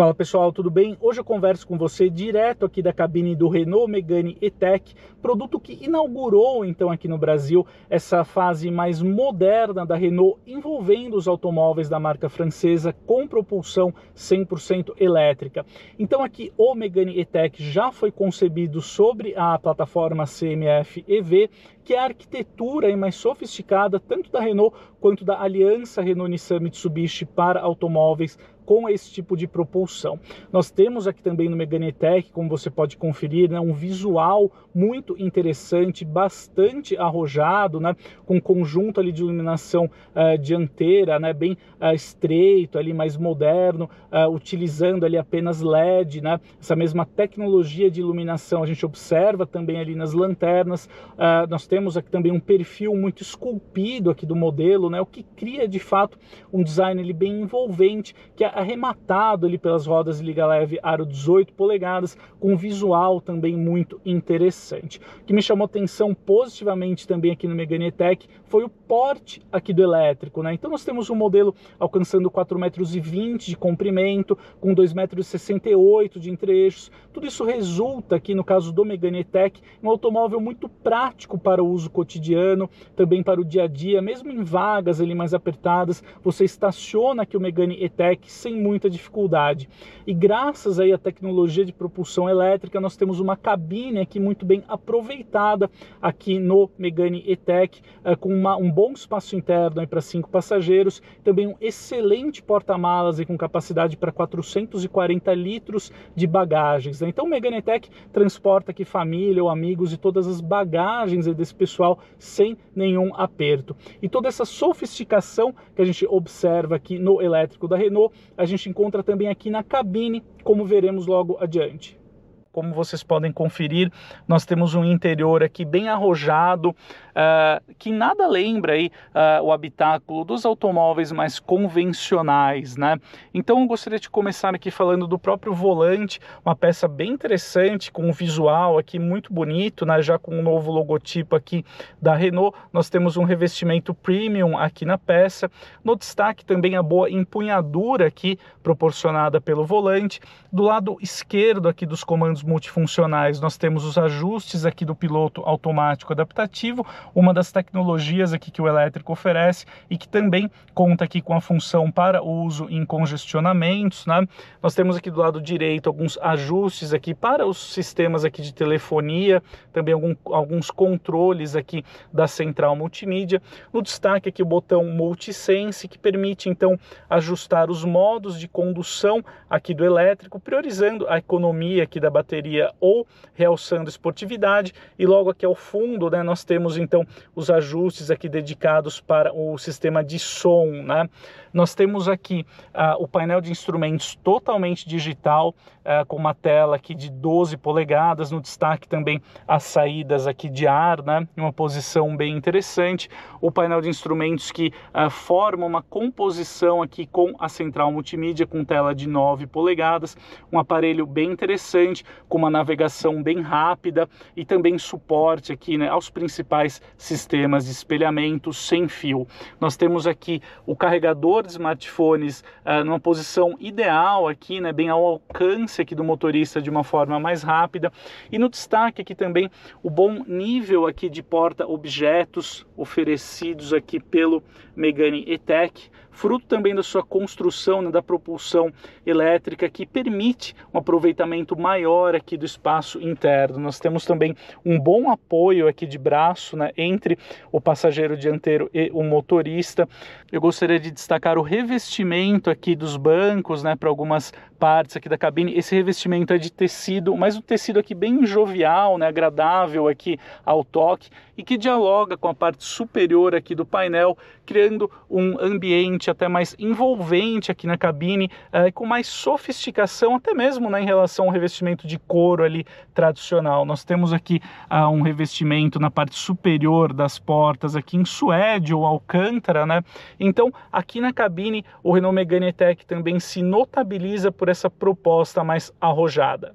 Fala pessoal, tudo bem? Hoje eu converso com você direto aqui da cabine do Renault Megane E-Tech, produto que inaugurou então aqui no Brasil essa fase mais moderna da Renault envolvendo os automóveis da marca francesa com propulsão 100% elétrica. Então aqui o Megane E-Tech já foi concebido sobre a plataforma CMF EV que é a arquitetura mais sofisticada tanto da Renault quanto da aliança Renault-Nissan Mitsubishi para automóveis com esse tipo de propulsão. Nós temos aqui também no Megane Tech, como você pode conferir, né, um visual muito interessante, bastante arrojado, né, com conjunto ali de iluminação uh, dianteira, né, bem uh, estreito, ali mais moderno, uh, utilizando ali apenas LED, né, essa mesma tecnologia de iluminação a gente observa também ali nas lanternas. nós temos aqui também um perfil muito esculpido aqui do modelo, né, o que cria de fato um design ali bem envolvente, que arrematado ali pelas rodas de liga leve aro 18 polegadas, com visual também muito interessante. O que me chamou atenção positivamente também aqui no Megane Tech foi o porte aqui do elétrico, né? Então nós temos um modelo alcançando 4,20 metros de comprimento, com 2,68 metros de entre-eixos. Tudo isso resulta aqui no caso do Megane Tech, um automóvel muito prático para o uso cotidiano, também para o dia a dia, mesmo em vagas ali mais apertadas, você estaciona aqui o Megane E-Tech sem sem muita dificuldade. E graças aí à tecnologia de propulsão elétrica, nós temos uma cabine aqui muito bem aproveitada aqui no Megane E-Tech, eh, com uma, um bom espaço interno para cinco passageiros, também um excelente porta-malas com capacidade para 440 litros de bagagens. Né? Então o Megane E-Tech transporta aqui família ou amigos e todas as bagagens desse pessoal sem nenhum aperto. E toda essa sofisticação que a gente observa aqui no elétrico da Renault, a gente encontra também aqui na cabine, como veremos logo adiante. Como vocês podem conferir, nós temos um interior aqui bem arrojado, uh, que nada lembra aí, uh, o habitáculo dos automóveis mais convencionais, né? Então eu gostaria de começar aqui falando do próprio volante, uma peça bem interessante, com um visual aqui muito bonito, né? Já com um novo logotipo aqui da Renault, nós temos um revestimento premium aqui na peça. No destaque também a boa empunhadura aqui proporcionada pelo volante. Do lado esquerdo aqui dos comandos multifuncionais, nós temos os ajustes aqui do piloto automático adaptativo, uma das tecnologias aqui que o elétrico oferece e que também conta aqui com a função para uso em congestionamentos, né? Nós temos aqui do lado direito alguns ajustes aqui para os sistemas aqui de telefonia, também algum, alguns controles aqui da central multimídia. No destaque aqui o botão Multisense, que permite então ajustar os modos de condução aqui do elétrico, priorizando a economia aqui da bateria bateria ou realçando esportividade e logo aqui ao fundo né, nós temos então os ajustes aqui dedicados para o sistema de som né? nós temos aqui uh, o painel de instrumentos totalmente digital uh, com uma tela aqui de 12 polegadas no destaque também as saídas aqui de ar né, em uma posição bem interessante o painel de instrumentos que uh, forma uma composição aqui com a central multimídia com tela de 9 polegadas um aparelho bem interessante com uma navegação bem rápida e também suporte aqui né, aos principais sistemas de espelhamento sem fio. Nós temos aqui o carregador de smartphones uh, numa posição ideal aqui, né, bem ao alcance aqui do motorista de uma forma mais rápida. E no destaque aqui também o bom nível aqui de porta objetos oferecidos aqui pelo Megane E-Tech fruto também da sua construção, né, da propulsão elétrica, que permite um aproveitamento maior aqui do espaço interno. Nós temos também um bom apoio aqui de braço né, entre o passageiro dianteiro e o motorista. Eu gostaria de destacar o revestimento aqui dos bancos, né, para algumas partes aqui da cabine. Esse revestimento é de tecido, mas um tecido aqui bem jovial, né, agradável aqui ao toque e que dialoga com a parte superior aqui do painel, criando um ambiente até mais envolvente aqui na cabine, uh, com mais sofisticação, até mesmo né, em relação ao revestimento de couro ali tradicional. Nós temos aqui uh, um revestimento na parte superior das portas aqui em suede ou alcântara, né? Então, aqui na cabine, o Renault Megane Tech também se notabiliza por essa proposta mais arrojada.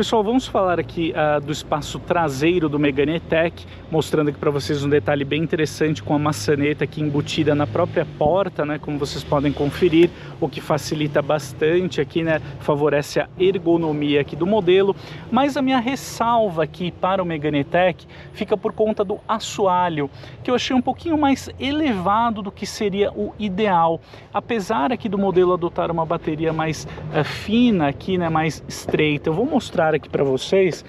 Pessoal, vamos falar aqui uh, do espaço traseiro do Megane E-Tech, mostrando aqui para vocês um detalhe bem interessante com a maçaneta aqui embutida na própria porta, né, como vocês podem conferir, o que facilita bastante aqui, né, favorece a ergonomia aqui do modelo, mas a minha ressalva aqui para o Megane E-Tech fica por conta do assoalho, que eu achei um pouquinho mais elevado do que seria o ideal, apesar aqui do modelo adotar uma bateria mais uh, fina aqui, né, mais estreita. Eu vou mostrar aqui para vocês.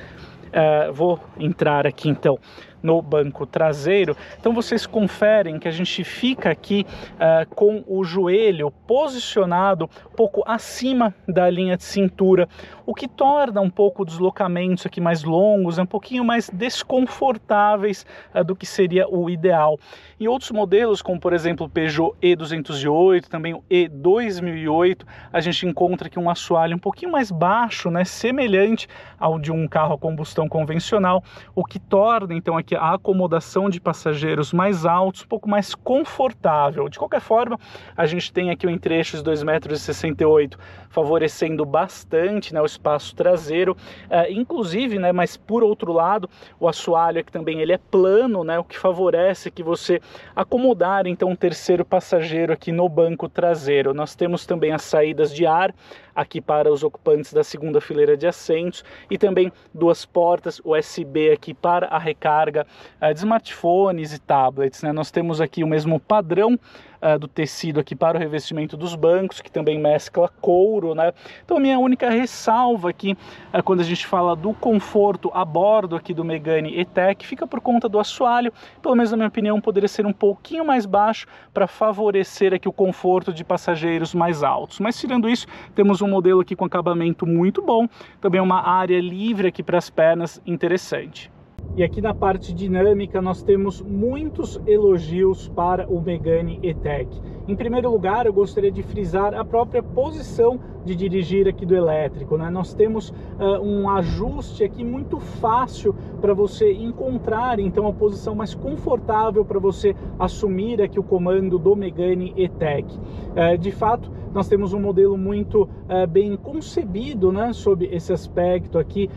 Uh, vou entrar aqui então no banco traseiro. Então vocês conferem que a gente fica aqui uh, com o joelho posicionado um pouco acima da linha de cintura, o que torna um pouco os deslocamentos aqui mais longos, um pouquinho mais desconfortáveis uh, do que seria o ideal. Em outros modelos, como por exemplo o Peugeot E208, também o E2008, a gente encontra aqui um assoalho um pouquinho mais baixo, né, semelhante ao de um carro a combustão convencional, o que torna então aqui a acomodação de passageiros mais altos, um pouco mais confortável. De qualquer forma, a gente tem aqui o um entrecho de 2,68 metros, favorecendo bastante né, o espaço traseiro, uh, inclusive, né, mas por outro lado, o assoalho aqui também ele é plano, né, o que favorece que você acomodar então um terceiro passageiro aqui no banco traseiro. Nós temos também as saídas de ar aqui para os ocupantes da segunda fileira de assentos e também duas portas USB aqui para a recarga uh, de smartphones e tablets. Né? Nós temos aqui o mesmo padrão uh, do tecido aqui para o revestimento dos bancos, que também mescla couro, né? Então minha única ressalva aqui, uh, quando a gente fala do conforto a bordo aqui do Megane E-Tech, fica por conta do assoalho, pelo menos na minha opinião, poderia ser um pouquinho mais baixo para favorecer aqui o conforto de passageiros mais altos. Mas tirando isso, temos um modelo aqui com acabamento muito bom, também uma área livre aqui para as pernas interessante. E aqui na parte dinâmica nós temos muitos elogios para o Megane E-Tech. Em primeiro lugar, eu gostaria de frisar a própria posição de dirigir aqui do elétrico. Né? Nós temos uh, um ajuste aqui muito fácil para você encontrar então a posição mais confortável para você assumir aqui o comando do Megane E-Tech. Uh, de fato, nós temos um modelo muito uh, bem concebido né, sob esse aspecto aqui.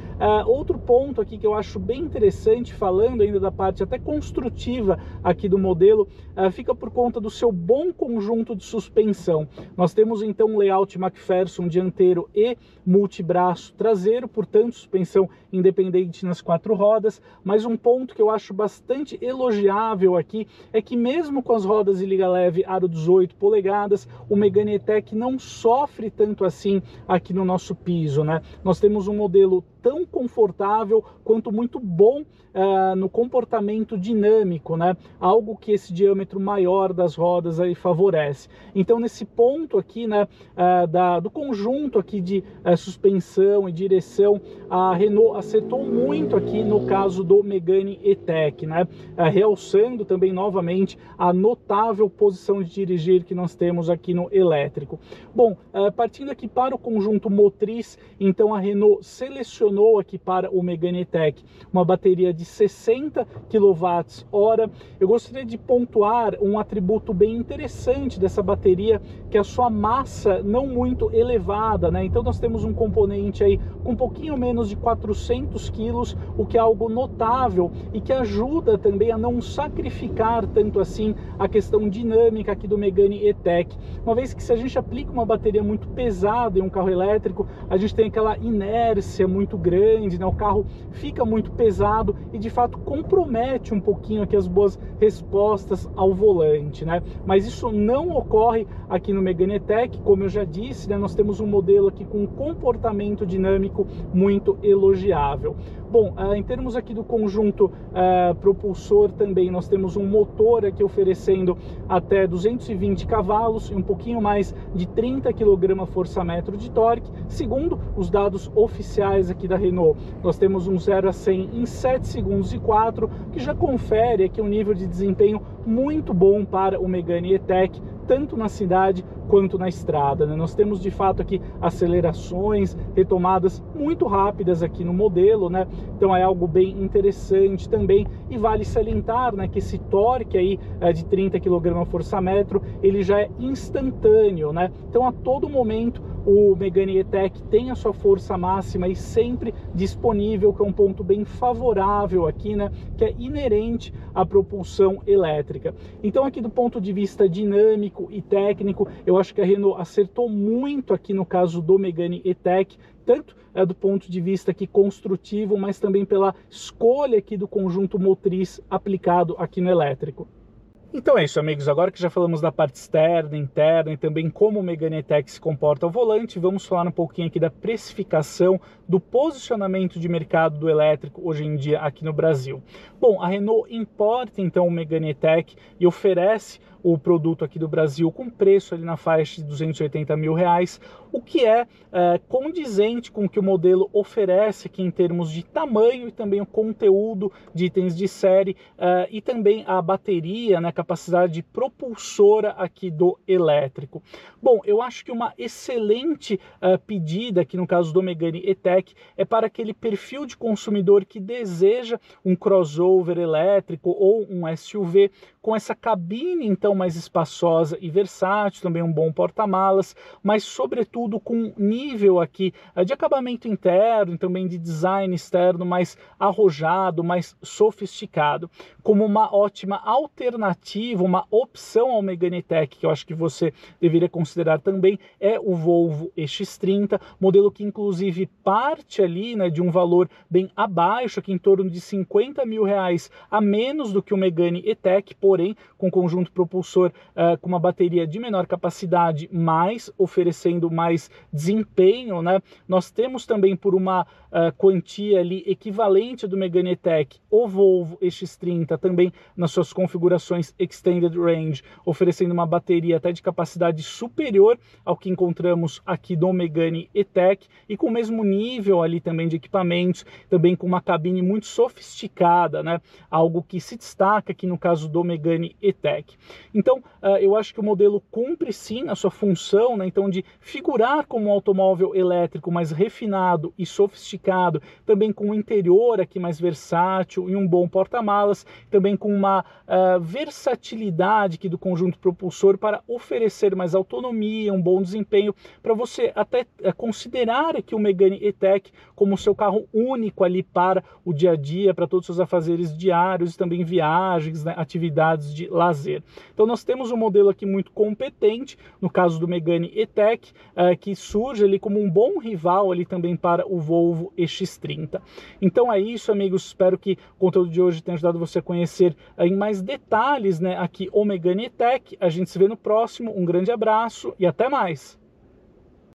outro ponto aqui que eu acho bem interessante, falando ainda da parte até construtiva aqui do modelo, fica por conta do seu bom conjunto de suspensão. Nós temos então um layout McPherson dianteiro e multibraço traseiro, portanto suspensão independente nas quatro rodas, mas um ponto que eu acho bastante elogiável aqui é que mesmo com as rodas de liga leve aro 18 polegadas, o Megane E-Tech não sofre tanto assim aqui no nosso piso, né? Nós temos um modelo tão confortável quanto muito bom uh, no comportamento dinâmico, né? Algo que esse diâmetro maior das rodas aí favorece. Então nesse ponto aqui, né, uh, da, do conjunto aqui de uh, suspensão e direção, a Renault acertou muito aqui no caso do Megane E-Tech, né? realçando também novamente a notável posição de dirigir que nós temos aqui no elétrico. Bom, partindo aqui para o conjunto motriz, então a Renault selecionou aqui para o Megane Tech uma bateria de 60 kWh. Eu gostaria de pontuar um atributo bem interessante dessa bateria, que é a sua massa não muito elevada, né? Então nós temos um componente aí com um pouquinho menos de 400 quilos, o que é algo notável e que ajuda também a não sacrificar tanto assim a questão dinâmica aqui do Megane E-Tech, uma vez que se a gente aplica uma bateria muito pesada em um carro elétrico, a gente tem aquela inércia muito grande, né? o carro fica muito pesado e de fato compromete um pouquinho aqui as boas respostas ao volante, né? Mas isso não ocorre aqui no Megane Tech, como eu já disse, né? Nós temos um modelo aqui com um comportamento dinâmico muito elogiável. Bom, uh, em termos aqui do conjunto uh, propulsor também, nós temos um motor aqui oferecendo até 220 cavalos e um pouquinho mais de 30 kgfm de torque, segundo os dados oficiais aqui da Renault. Nós temos um 0 a 100 em 7 segundos e 4, que já confere aqui um nível de desempenho muito bom para o Megane E-Tech, tanto na cidade quanto na estrada. Né? Nós temos de fato aqui acelerações, retomadas muito rápidas aqui no modelo, né? Então é algo bem interessante também e vale salientar, né, que esse torque aí é, de 30 kg força metro ele já é instantâneo, né? Então a todo momento o Megane E-Tech tem a sua força máxima e sempre disponível, que é um ponto bem favorável aqui, né? Que é inerente à propulsão elétrica. Então, aqui do ponto de vista dinâmico e técnico, eu acho que a Renault acertou muito aqui no caso do Megane E-Tech, tanto é, do ponto de vista aqui construtivo, mas também pela escolha aqui do conjunto motriz aplicado aqui no elétrico. Então é isso, amigos. Agora que já falamos da parte externa, interna e também como o Megane E-Tech se comporta ao volante, vamos falar um pouquinho aqui da precificação, do posicionamento de mercado do elétrico hoje em dia aqui no Brasil. Bom, a Renault importa então o Megane E-Tech e oferece o produto aqui do Brasil com preço ali na faixa de 280 mil reais, o que é, é condizente com o que o modelo oferece aqui em termos de tamanho e também o conteúdo de itens de série é, e também a bateria, né, capacidade propulsora aqui do elétrico. Bom, eu acho que uma excelente é, pedida aqui no caso do Megane E-Tech é para aquele perfil de consumidor que deseja um crossover elétrico ou um SUV com essa cabine então mais espaçosa e versátil, também um bom porta-malas, mas sobretudo com nível aqui eh, de acabamento interno e também de design externo mais arrojado, mais sofisticado, como uma ótima alternativa, uma opção ao Megane Tech, que eu acho que você deveria considerar também, é o Volvo EX30, modelo que inclusive parte ali né, de um valor bem abaixo, aqui em torno de 50 mil reais a menos do que o Megane E-Tech, por porém com conjunto uh, com uma bateria de menor capacidade, mas oferecendo mais desempenho, né? Nós temos também por uma uh, quantia ali equivalente do Megane Tech, o Volvo X30 também nas suas configurações Extended Range, oferecendo uma bateria até de capacidade superior ao que encontramos aqui do Megane E-Tech e com o mesmo nível ali também de equipamentos, também com uma cabine muito sofisticada, né? Algo que se destaca aqui no caso do Megane E-Tech. Então, uh, eu acho que o modelo cumpre sim a sua função, né, então de figurar como um automóvel elétrico mais refinado e sofisticado, também com um interior aqui mais versátil e um bom porta-malas, também com uma uh, versatilidade aqui do conjunto propulsor para oferecer mais autonomia, um bom desempenho, para você até uh, considerar aqui o Megane E-Tech como seu carro único ali para o dia a dia, para todos os seus afazeres diários e também viagens, né, atividades atividades de lazer. Então nós temos um modelo aqui muito competente, no caso do Megane E-Tech, uh, que surge ali como um bom rival ali também para o Volvo EX30. Então é isso, amigos. Espero que o conteúdo de hoje tenha ajudado você a conhecer uh, em mais detalhes né, aqui o Megane E-Tech. A gente se vê no próximo. Um grande abraço e até mais!